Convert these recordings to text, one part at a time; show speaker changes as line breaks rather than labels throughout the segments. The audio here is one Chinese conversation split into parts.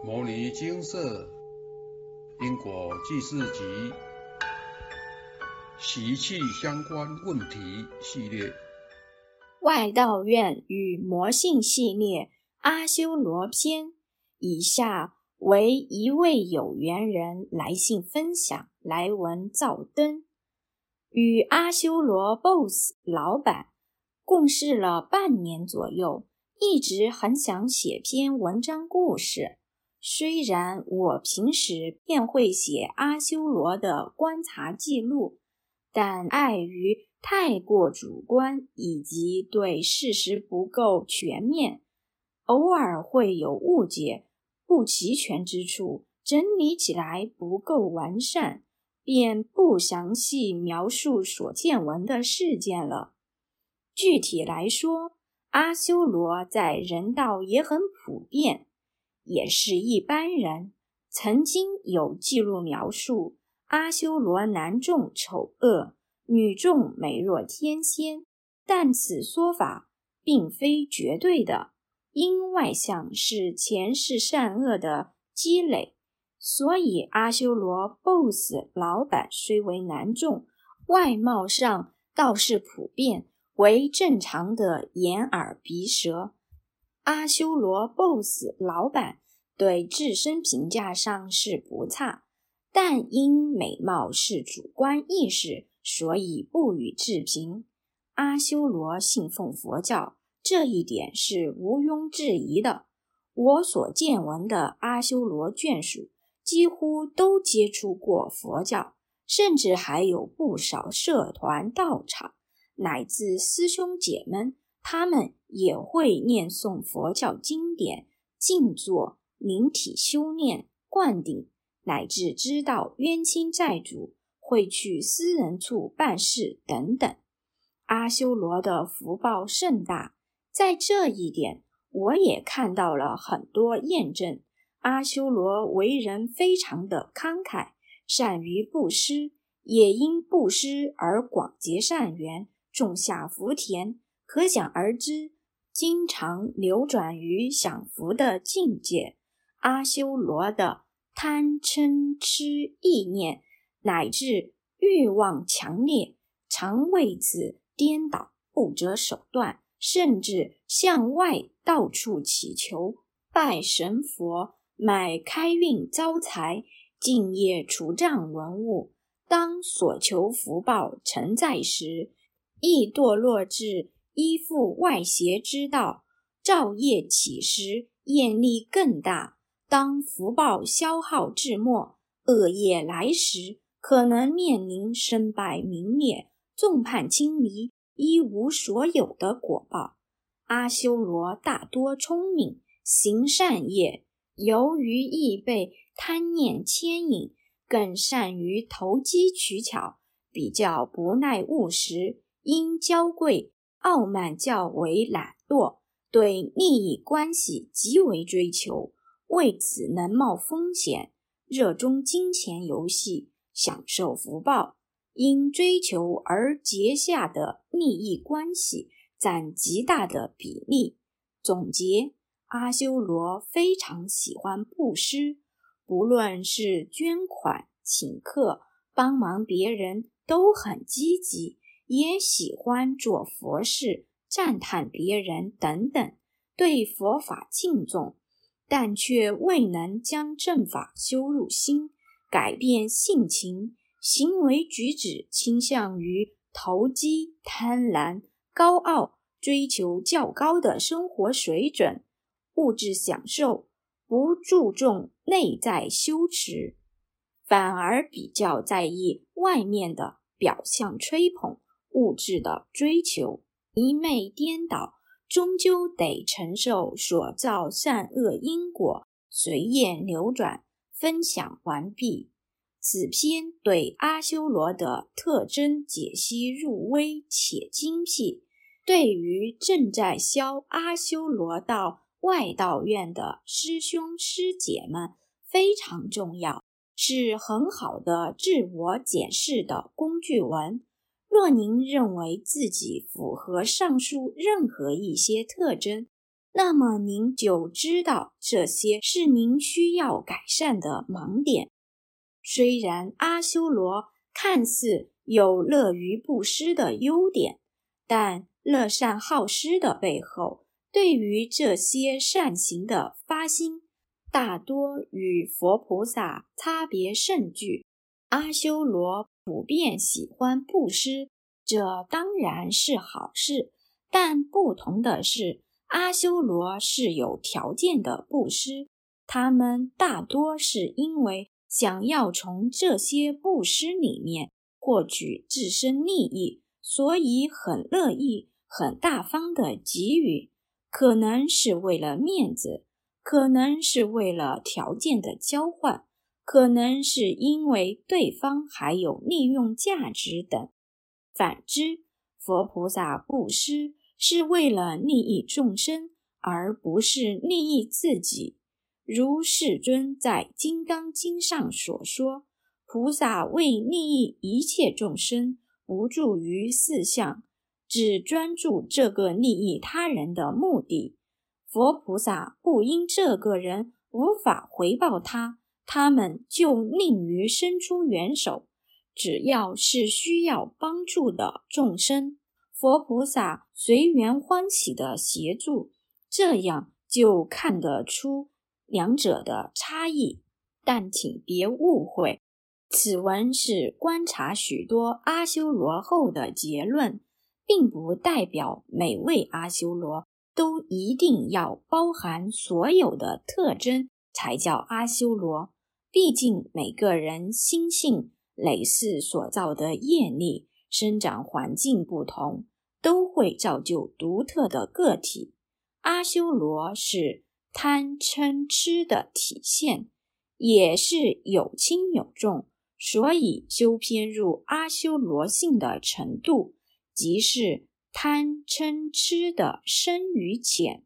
《摩尼金色因果记事集》习气相关问题系列，
外道院与魔性系列阿修罗篇。以下为一位有缘人来信分享来文照灯，与阿修罗 BOSS 老板共事了半年左右，一直很想写篇文章故事。虽然我平时便会写阿修罗的观察记录，但碍于太过主观以及对事实不够全面，偶尔会有误解、不齐全之处，整理起来不够完善，便不详细描述所见闻的事件了。具体来说，阿修罗在人道也很普遍。也是一般人曾经有记录描述阿修罗男众丑恶，女众美若天仙，但此说法并非绝对的，因外相是前世善恶的积累，所以阿修罗 BOSS 老板虽为男众，外貌上倒是普遍为正常的眼耳鼻舌。阿修罗 BOSS 老板对自身评价上是不差，但因美貌是主观意识，所以不予置评。阿修罗信奉佛教，这一点是毋庸置疑的。我所见闻的阿修罗眷属，几乎都接触过佛教，甚至还有不少社团道场，乃至师兄姐们。他们也会念诵佛教经典、静坐、灵体修炼、灌顶，乃至知道冤亲债主，会去私人处办事等等。阿修罗的福报甚大，在这一点，我也看到了很多验证。阿修罗为人非常的慷慨，善于布施，也因布施而广结善缘，种下福田。可想而知，经常流转于享福的境界。阿修罗的贪嗔痴意念乃至欲望强烈，常为此颠倒不择手段，甚至向外到处祈求拜神佛、买开运招财、敬业除障文物。当所求福报成在时，亦堕落至。依附外邪之道，造业起时，业力更大。当福报消耗至末，恶业来时，可能面临身败名裂、众叛亲离、一无所有的果报。阿修罗大多聪明，行善业，由于易被贪念牵引，更善于投机取巧，比较不耐务实，因娇贵。傲慢较为懒惰，对利益关系极为追求，为此能冒风险，热衷金钱游戏，享受福报。因追求而结下的利益关系占极大的比例。总结：阿修罗非常喜欢布施，不论是捐款、请客、帮忙别人，都很积极。也喜欢做佛事、赞叹别人等等，对佛法敬重，但却未能将正法修入心，改变性情，行为举止倾向于投机、贪婪、高傲，追求较高的生活水准、物质享受，不注重内在修持，反而比较在意外面的表象吹捧。物质的追求一昧颠倒，终究得承受所造善恶因果，随业流转。分享完毕。此篇对阿修罗的特征解析入微且精辟，对于正在修阿修罗道外道院的师兄师姐们非常重要，是很好的自我检视的工具文。若您认为自己符合上述任何一些特征，那么您就知道这些是您需要改善的盲点。虽然阿修罗看似有乐于布施的优点，但乐善好施的背后，对于这些善行的发心，大多与佛菩萨差别甚巨。阿修罗普遍喜欢布施，这当然是好事，但不同的是，阿修罗是有条件的布施，他们大多是因为想要从这些布施里面获取自身利益，所以很乐意、很大方的给予，可能是为了面子，可能是为了条件的交换。可能是因为对方还有利用价值等。反之，佛菩萨布施是为了利益众生，而不是利益自己。如世尊在《金刚经》上所说：“菩萨为利益一切众生，不住于四相，只专注这个利益他人的目的。佛菩萨不因这个人无法回报他。”他们就宁于伸出援手，只要是需要帮助的众生，佛菩萨随缘欢喜的协助，这样就看得出两者的差异。但请别误会，此文是观察许多阿修罗后的结论，并不代表每位阿修罗都一定要包含所有的特征才叫阿修罗。毕竟，每个人心性、累世所造的业力、生长环境不同，都会造就独特的个体。阿修罗是贪嗔痴的体现，也是有轻有重，所以修偏入阿修罗性的程度，即是贪嗔痴的深与浅。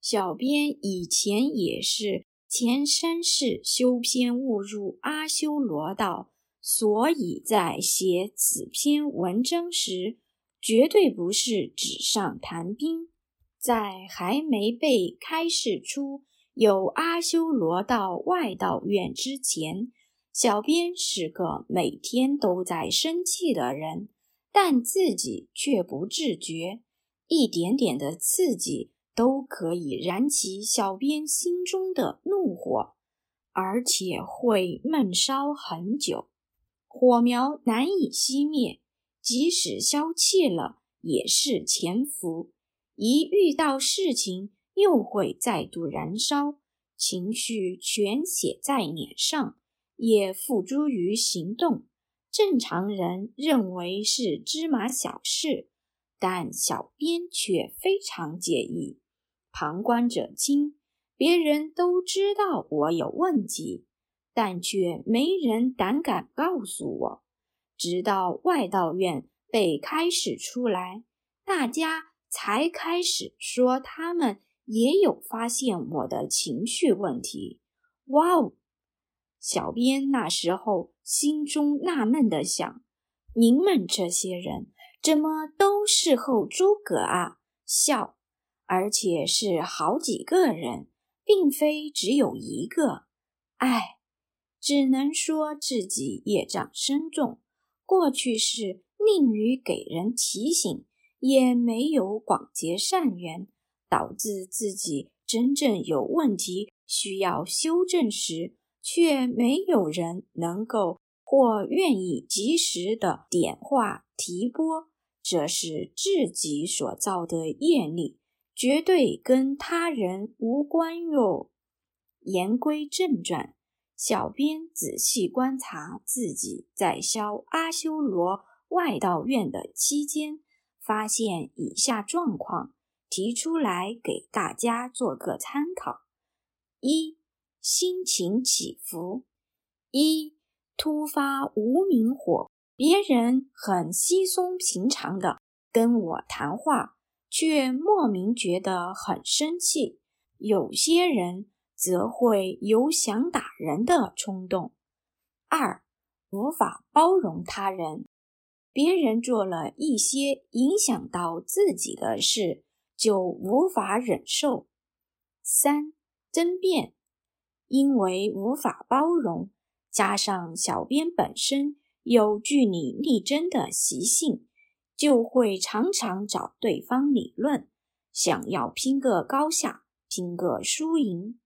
小编以前也是。前三世修篇误入阿修罗道，所以在写此篇文章时，绝对不是纸上谈兵。在还没被开示出有阿修罗道外道院之前，小编是个每天都在生气的人，但自己却不自觉，一点点的刺激。都可以燃起小编心中的怒火，而且会闷烧很久，火苗难以熄灭。即使消气了，也是潜伏。一遇到事情，又会再度燃烧，情绪全写在脸上，也付诸于行动。正常人认为是芝麻小事。但小编却非常介意，旁观者清，别人都知道我有问题，但却没人胆敢告诉我。直到外道院被开始出来，大家才开始说他们也有发现我的情绪问题。哇哦！小编那时候心中纳闷的想：你们这些人。怎么都事后诸葛啊？笑，而且是好几个人，并非只有一个。唉，只能说自己业障深重，过去是吝于给人提醒，也没有广结善缘，导致自己真正有问题需要修正时，却没有人能够或愿意及时的点化提拨。这是自己所造的业力，绝对跟他人无关哟。言归正传，小编仔细观察自己在消阿修罗外道院的期间，发现以下状况，提出来给大家做个参考：一、心情起伏；一、突发无名火。别人很稀松平常的跟我谈话，却莫名觉得很生气；有些人则会有想打人的冲动。二，无法包容他人，别人做了一些影响到自己的事，就无法忍受，三、争辩，因为无法包容，加上小编本身有据理力争的习性，就会常常找对方理论，想要拼个高下，拼个输赢。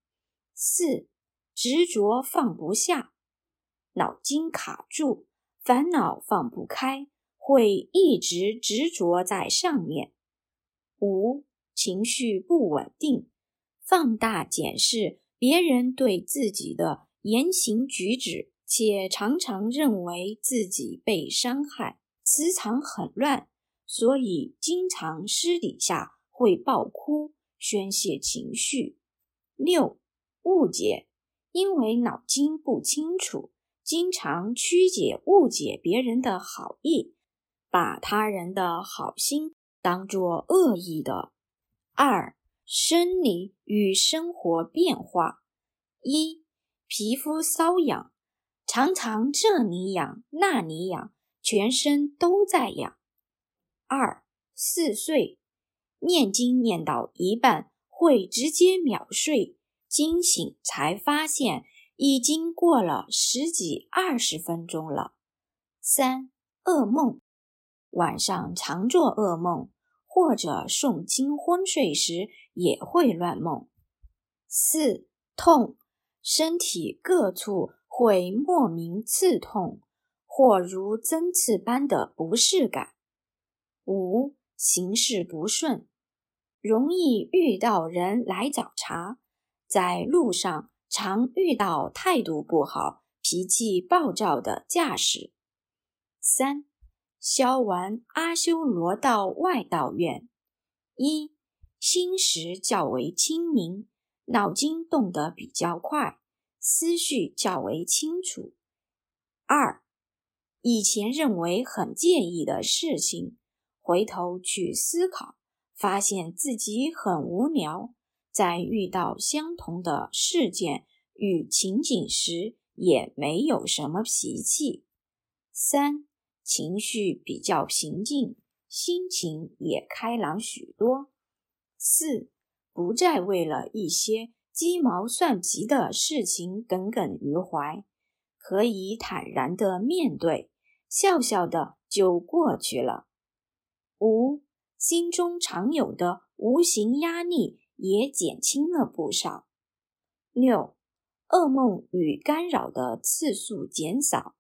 四、执着放不下，脑筋卡住，烦恼放不开，会一直执着在上面。五、情绪不稳定。放大检视别人对自己的言行举止，且常常认为自己被伤害，磁场很乱，所以经常私底下会爆哭宣泄情绪。六、误解，因为脑筋不清楚，经常曲解误解别人的好意，把他人的好心当作恶意的。二。生理与生活变化：一、皮肤瘙痒，常常这里痒那里痒，全身都在痒。二、四岁，念经念到一半会直接秒睡，惊醒才发现已经过了十几二十分钟了。三、噩梦，晚上常做噩梦。或者诵经昏睡时也会乱梦。四痛，身体各处会莫名刺痛，或如针刺般的不适感。五行事不顺，容易遇到人来找茬，在路上常遇到态度不好、脾气暴躁的驾驶。三。消完阿修罗道外道院，一心识较为清明，脑筋动得比较快，思绪较为清楚。二以前认为很介意的事情，回头去思考，发现自己很无聊，在遇到相同的事件与情景时，也没有什么脾气。三。情绪比较平静，心情也开朗许多。四，不再为了一些鸡毛蒜皮的事情耿耿于怀，可以坦然的面对，笑笑的就过去了。五，心中常有的无形压力也减轻了不少。六，噩梦与干扰的次数减少。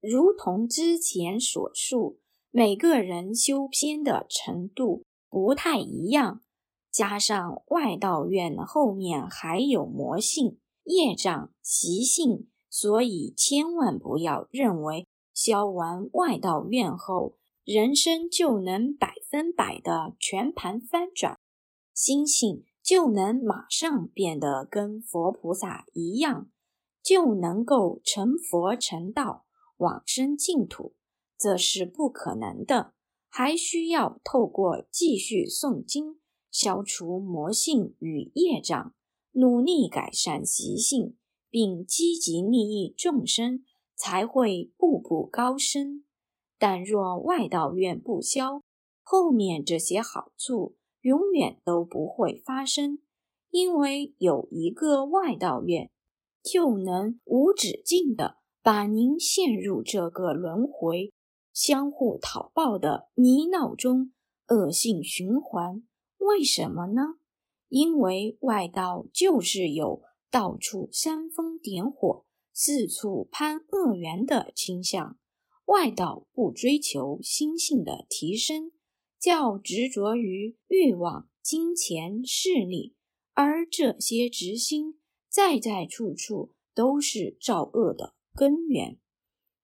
如同之前所述，每个人修偏的程度不太一样，加上外道院后面还有魔性、业障、习性，所以千万不要认为消完外道院后，人生就能百分百的全盘翻转，心性就能马上变得跟佛菩萨一样，就能够成佛成道。往生净土，这是不可能的，还需要透过继续诵经，消除魔性与业障，努力改善习性，并积极利益众生，才会步步高升。但若外道愿不消，后面这些好处永远都不会发生，因为有一个外道愿，就能无止境的。把您陷入这个轮回、相互讨报的泥淖中，恶性循环。为什么呢？因为外道就是有到处煽风点火、四处攀恶缘的倾向。外道不追求心性的提升，较执着于欲望、金钱、势力，而这些执心在在处处都是造恶的。根源，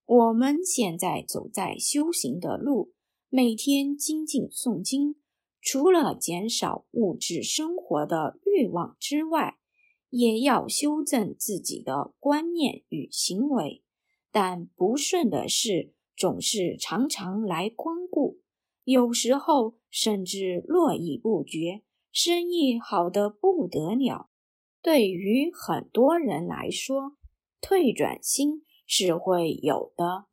我们现在走在修行的路，每天精进诵经，除了减少物质生活的欲望之外，也要修正自己的观念与行为。但不顺的事总是常常来光顾，有时候甚至络绎不绝，生意好得不得了。对于很多人来说，退转心是会有的，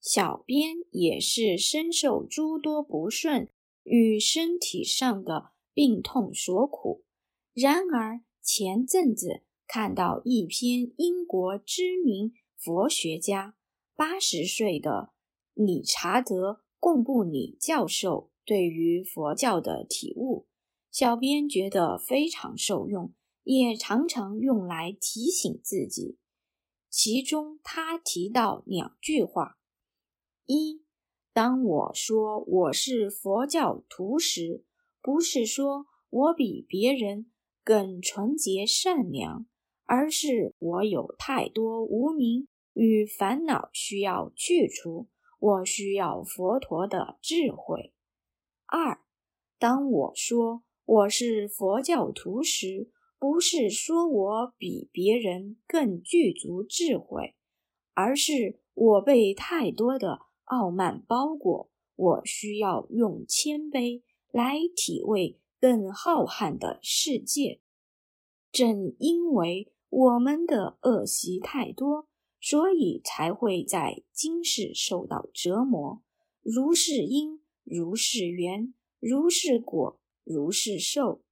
小编也是深受诸多不顺与身体上的病痛所苦，然而前阵子看到一篇英国知名佛学家八十岁的理查德·贡布里教授对于佛教的体悟，小编觉得非常受用，也常常用来提醒自己。其中他提到两句话：一，当我说我是佛教徒时，不是说我比别人更纯洁善良，而是我有太多无名与烦恼需要去除，我需要佛陀的智慧。二，当我说我是佛教徒时，不是说我比别人更具足智慧，而是我被太多的傲慢包裹，我需要用谦卑来体味更浩瀚的世界。正因为我们的恶习太多，所以才会在今世受到折磨。如是因，如是缘，如是果，如是受。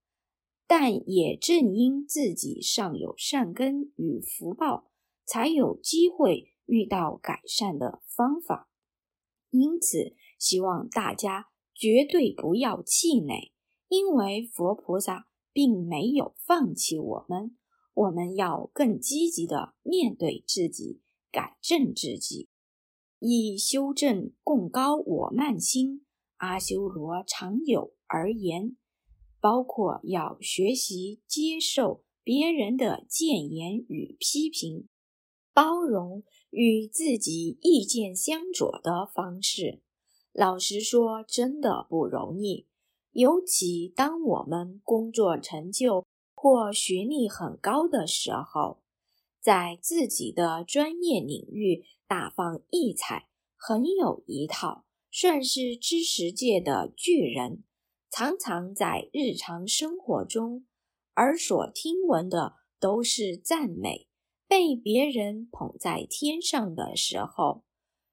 但也正因自己尚有善根与福报，才有机会遇到改善的方法。因此，希望大家绝对不要气馁，因为佛菩萨并没有放弃我们。我们要更积极的面对自己，改正自己，以修正共高我慢心。阿修罗常有而言。包括要学习接受别人的谏言与批评，包容与自己意见相左的方式。老实说，真的不容易。尤其当我们工作成就或学历很高的时候，在自己的专业领域大放异彩，很有一套，算是知识界的巨人。常常在日常生活中，耳所听闻的都是赞美，被别人捧在天上的时候，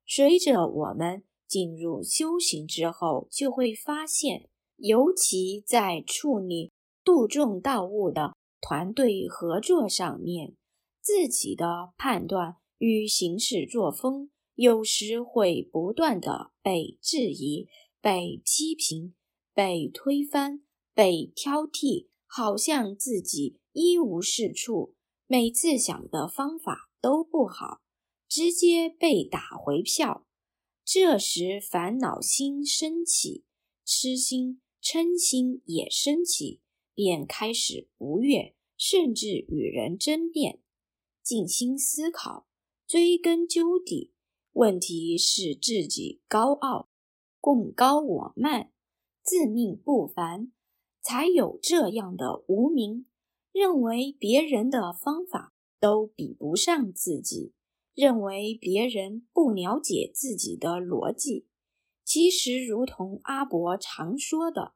随着我们进入修行之后，就会发现，尤其在处理度众道物的团队合作上面，自己的判断与行事作风，有时会不断的被质疑、被批评。被推翻、被挑剔，好像自己一无是处，每次想的方法都不好，直接被打回票。这时烦恼心升起，痴心、嗔心也升起，便开始不悦，甚至与人争辩。静心思考，追根究底，问题是自己高傲，共高我慢。自命不凡，才有这样的无名，认为别人的方法都比不上自己，认为别人不了解自己的逻辑。其实，如同阿伯常说的，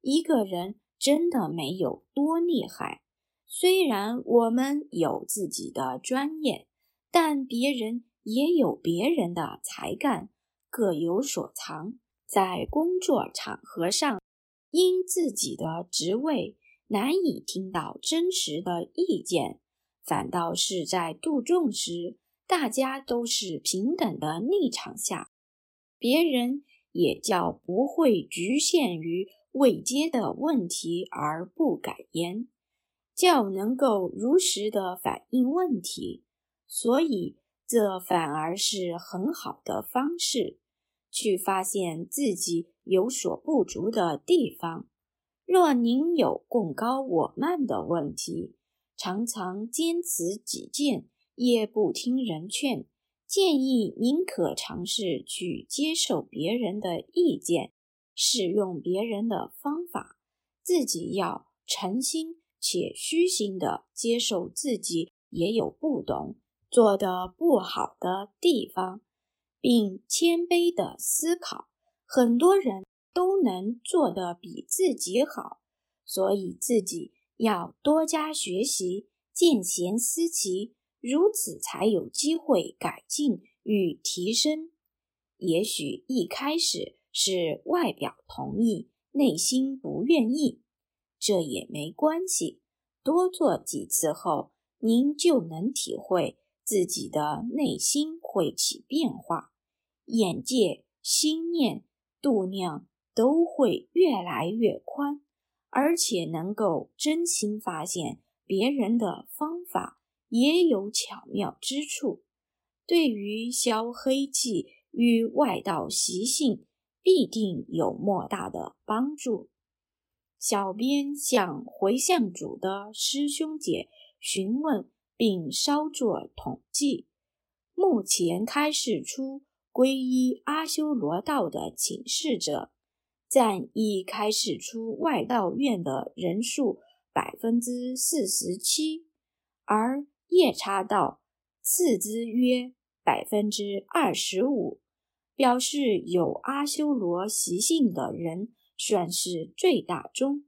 一个人真的没有多厉害。虽然我们有自己的专业，但别人也有别人的才干，各有所长。在工作场合上，因自己的职位难以听到真实的意见，反倒是在度众时，大家都是平等的立场下，别人也较不会局限于未接的问题而不改言，较能够如实的反映问题，所以这反而是很好的方式。去发现自己有所不足的地方。若您有共高我慢的问题，常常坚持己见，也不听人劝，建议您可尝试去接受别人的意见，使用别人的方法，自己要诚心且虚心的接受自己也有不懂、做的不好的地方。并谦卑的思考，很多人都能做得比自己好，所以自己要多加学习，见贤思齐，如此才有机会改进与提升。也许一开始是外表同意，内心不愿意，这也没关系，多做几次后，您就能体会自己的内心会起变化，眼界、心念、度量都会越来越宽，而且能够真心发现别人的方法也有巧妙之处，对于消黑气与外道习性必定有莫大的帮助。小编向回向主的师兄姐询问，并稍作统计。目前开示出皈依阿修罗道的请示者，占一开始出外道院的人数百分之四十七，而夜叉道次之约百分之二十五，表示有阿修罗习性的人。算是最大宗。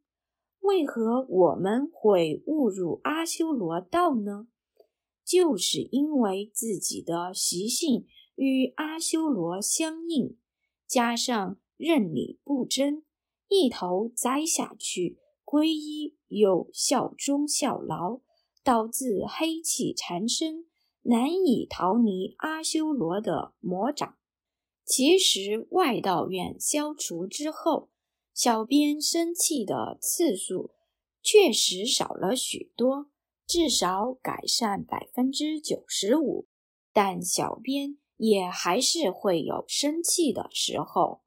为何我们会误入阿修罗道呢？就是因为自己的习性与阿修罗相应，加上认理不争，一头栽下去，皈依又效忠效劳，导致黑气缠身，难以逃离阿修罗的魔掌。其实外道院消除之后。小编生气的次数确实少了许多，至少改善百分之九十五。但小编也还是会有生气的时候，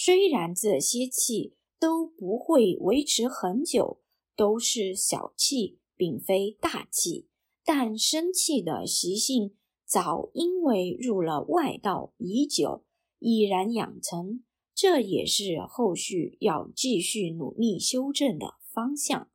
虽然这些气都不会维持很久，都是小气，并非大气，但生气的习性早因为入了外道已久，已然养成。这也是后续要继续努力修正的方向。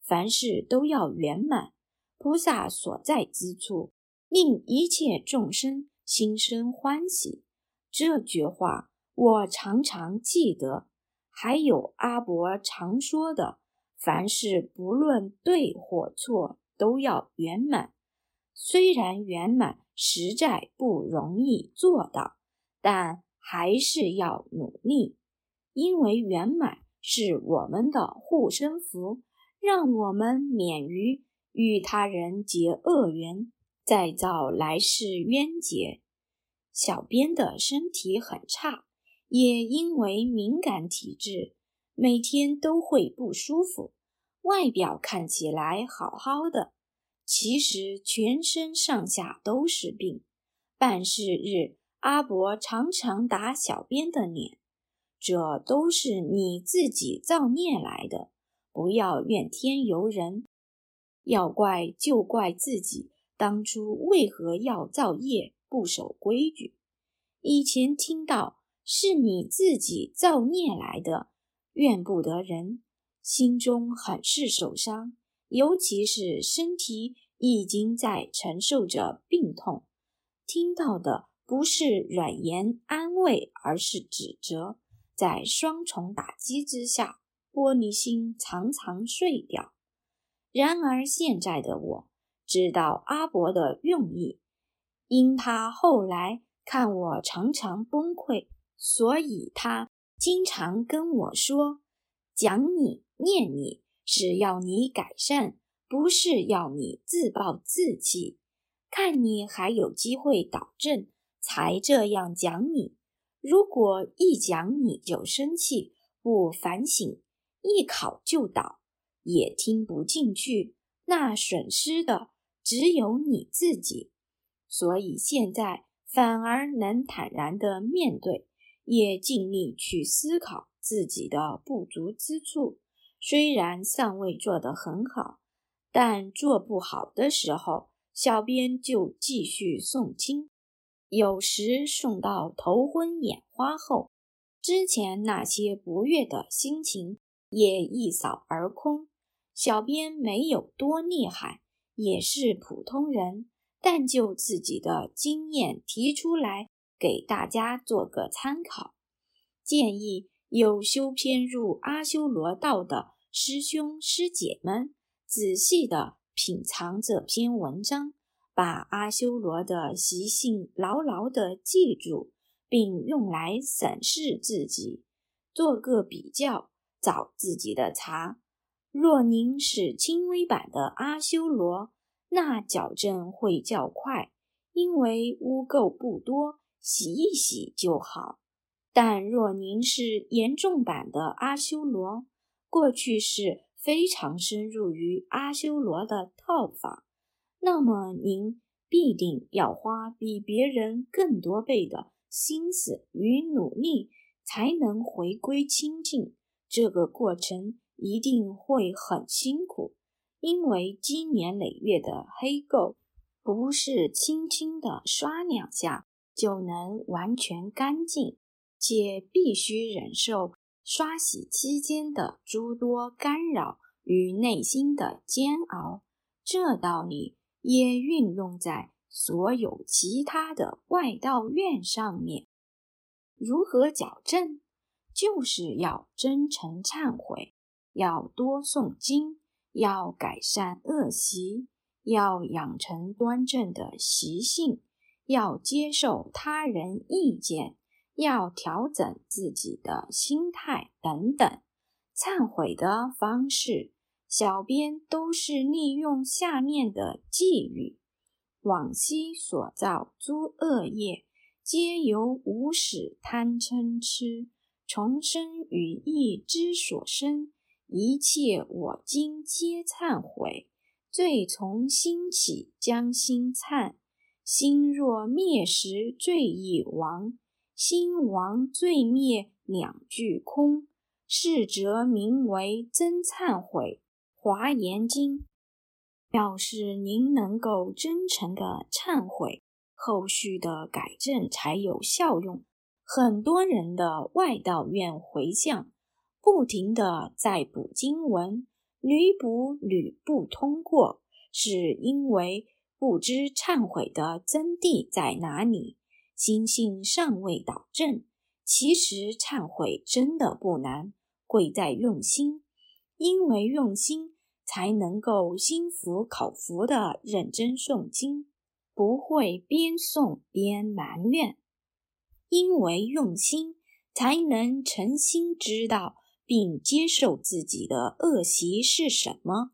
凡事都要圆满，菩萨所在之处，令一切众生心生欢喜。这句话我常常记得。还有阿伯常说的：“凡事不论对或错，都要圆满。”虽然圆满实在不容易做到，但。还是要努力，因为圆满是我们的护身符，让我们免于与他人结恶缘，再造来世冤结。小编的身体很差，也因为敏感体质，每天都会不舒服。外表看起来好好的，其实全身上下都是病。办事日。阿伯常常打小编的脸，这都是你自己造孽来的，不要怨天尤人，要怪就怪自己当初为何要造业不守规矩。以前听到是你自己造孽来的，怨不得人，心中很是受伤，尤其是身体已经在承受着病痛，听到的。不是软言安慰，而是指责，在双重打击之下，玻璃心常常碎掉。然而现在的我知道阿伯的用意，因他后来看我常常崩溃，所以他经常跟我说：“讲你念你是要你改善，不是要你自暴自弃，看你还有机会导正。”才这样讲你，如果一讲你就生气，不反省，一考就倒，也听不进去，那损失的只有你自己。所以现在反而能坦然的面对，也尽力去思考自己的不足之处。虽然尚未做得很好，但做不好的时候，小编就继续诵经。有时送到头昏眼花后，之前那些不悦的心情也一扫而空。小编没有多厉害，也是普通人，但就自己的经验提出来给大家做个参考。建议有修偏入阿修罗道的师兄师姐们，仔细的品尝这篇文章。把阿修罗的习性牢牢的记住，并用来审视自己，做个比较，找自己的茬。若您是轻微版的阿修罗，那矫正会较快，因为污垢不多，洗一洗就好。但若您是严重版的阿修罗，过去是非常深入于阿修罗的套房，那么您必定要花比别人更多倍的心思与努力，才能回归清净。这个过程一定会很辛苦，因为积年累月的黑垢不是轻轻的刷两下就能完全干净，且必须忍受刷洗期间的诸多干扰与内心的煎熬。这道理也运用在所有其他的外道院上面。如何矫正？就是要真诚忏悔，要多诵经，要改善恶习，要养成端正的习性，要接受他人意见，要调整自己的心态等等。忏悔的方式，小编都是利用下面的寄语：往昔所造诸恶业，皆由无始贪嗔痴。重生与意之所生，一切我今皆忏悔。罪从心起，将心忏。心若灭时，罪亦亡。心亡，罪灭，两俱空。是则名为真忏悔。华严经表示您能够真诚的忏悔，后续的改正才有效用。很多人的外道院回向，不停的在补经文，屡补屡不通过，是因为不知忏悔的真谛在哪里，心性尚未导正。其实忏悔真的不难，贵在用心，因为用心才能够心服口服的认真诵经，不会边诵边埋怨。因为用心，才能诚心知道并接受自己的恶习是什么；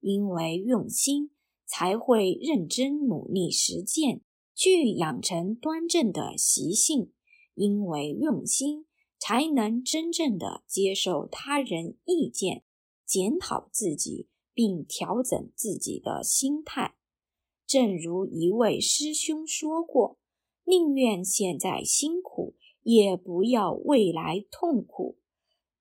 因为用心，才会认真努力实践，去养成端正的习性；因为用心，才能真正的接受他人意见，检讨自己，并调整自己的心态。正如一位师兄说过。宁愿现在辛苦，也不要未来痛苦。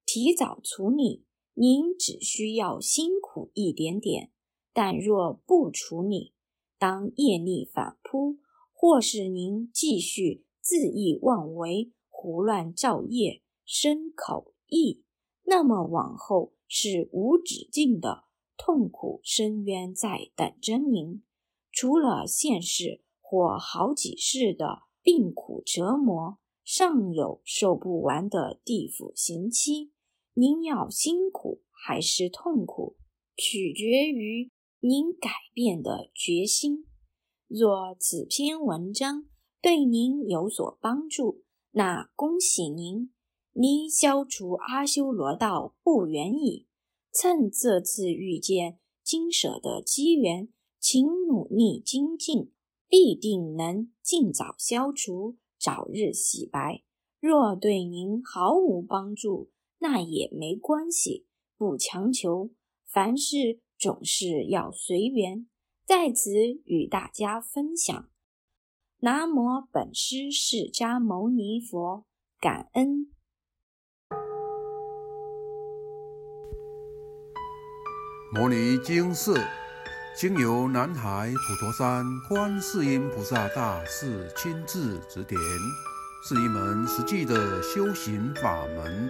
提早处理，您只需要辛苦一点点；但若不处理，当业力反扑，或是您继续恣意妄为、胡乱造业、生口意，那么往后是无止境的痛苦深渊在等着您。除了现世。或好几世的病苦折磨，尚有受不完的地府刑期。您要辛苦还是痛苦，取决于您改变的决心。若此篇文章对您有所帮助，那恭喜您，您消除阿修罗道不远矣。趁这次遇见金舍的机缘，请努力精进。必定能尽早消除，早日洗白。若对您毫无帮助，那也没关系，不强求。凡事总是要随缘。在此与大家分享。南无本师释迦牟尼佛，感恩。
摩尼经寺。经由南海普陀山观世音菩萨大士亲自指点，是一门实际的修行法门，